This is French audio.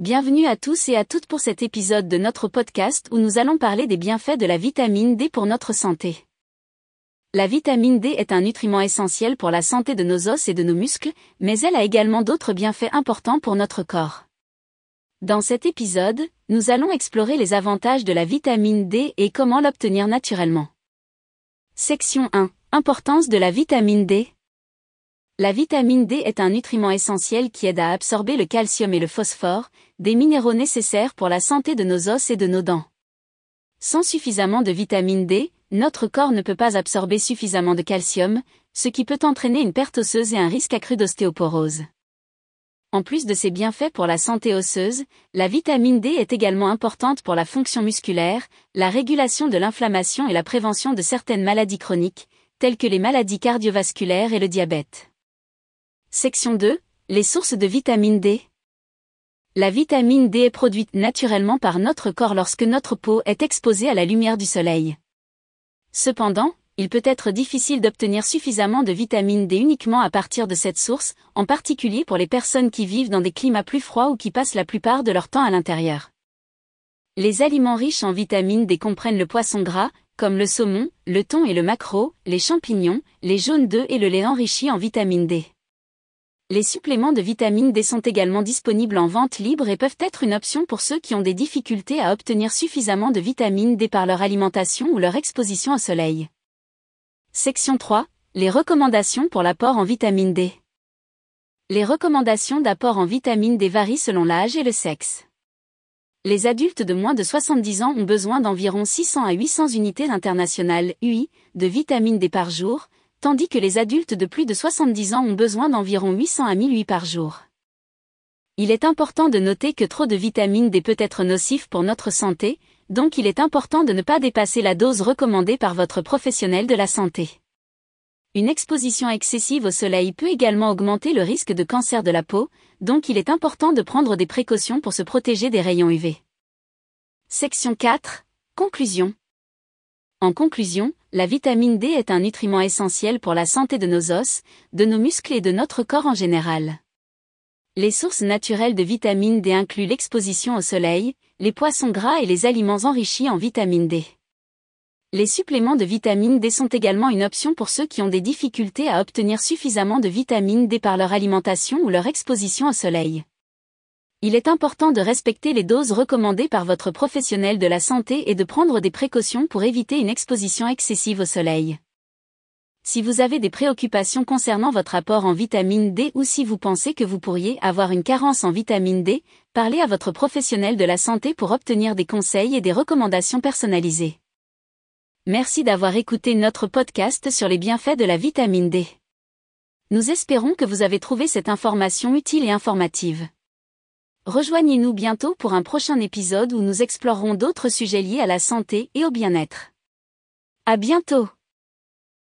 Bienvenue à tous et à toutes pour cet épisode de notre podcast où nous allons parler des bienfaits de la vitamine D pour notre santé. La vitamine D est un nutriment essentiel pour la santé de nos os et de nos muscles, mais elle a également d'autres bienfaits importants pour notre corps. Dans cet épisode, nous allons explorer les avantages de la vitamine D et comment l'obtenir naturellement. Section 1. Importance de la vitamine D. La vitamine D est un nutriment essentiel qui aide à absorber le calcium et le phosphore, des minéraux nécessaires pour la santé de nos os et de nos dents. Sans suffisamment de vitamine D, notre corps ne peut pas absorber suffisamment de calcium, ce qui peut entraîner une perte osseuse et un risque accru d'ostéoporose. En plus de ses bienfaits pour la santé osseuse, la vitamine D est également importante pour la fonction musculaire, la régulation de l'inflammation et la prévention de certaines maladies chroniques, telles que les maladies cardiovasculaires et le diabète. Section 2. Les sources de vitamine D. La vitamine D est produite naturellement par notre corps lorsque notre peau est exposée à la lumière du soleil. Cependant, il peut être difficile d'obtenir suffisamment de vitamine D uniquement à partir de cette source, en particulier pour les personnes qui vivent dans des climats plus froids ou qui passent la plupart de leur temps à l'intérieur. Les aliments riches en vitamine D comprennent le poisson gras, comme le saumon, le thon et le maquereau, les champignons, les jaunes d'œufs et le lait enrichi en vitamine D. Les suppléments de vitamine D sont également disponibles en vente libre et peuvent être une option pour ceux qui ont des difficultés à obtenir suffisamment de vitamine D par leur alimentation ou leur exposition au soleil. Section 3. Les recommandations pour l'apport en vitamine D. Les recommandations d'apport en vitamine D varient selon l'âge et le sexe. Les adultes de moins de 70 ans ont besoin d'environ 600 à 800 unités internationales UI de vitamine D par jour, tandis que les adultes de plus de 70 ans ont besoin d'environ 800 à 1008 par jour. Il est important de noter que trop de vitamine D peut être nocif pour notre santé, donc il est important de ne pas dépasser la dose recommandée par votre professionnel de la santé. Une exposition excessive au soleil peut également augmenter le risque de cancer de la peau, donc il est important de prendre des précautions pour se protéger des rayons UV. Section 4. Conclusion. En conclusion, la vitamine D est un nutriment essentiel pour la santé de nos os, de nos muscles et de notre corps en général. Les sources naturelles de vitamine D incluent l'exposition au soleil, les poissons gras et les aliments enrichis en vitamine D. Les suppléments de vitamine D sont également une option pour ceux qui ont des difficultés à obtenir suffisamment de vitamine D par leur alimentation ou leur exposition au soleil il est important de respecter les doses recommandées par votre professionnel de la santé et de prendre des précautions pour éviter une exposition excessive au soleil. Si vous avez des préoccupations concernant votre apport en vitamine D ou si vous pensez que vous pourriez avoir une carence en vitamine D, parlez à votre professionnel de la santé pour obtenir des conseils et des recommandations personnalisées. Merci d'avoir écouté notre podcast sur les bienfaits de la vitamine D. Nous espérons que vous avez trouvé cette information utile et informative. Rejoignez-nous bientôt pour un prochain épisode où nous explorerons d'autres sujets liés à la santé et au bien-être. À bientôt!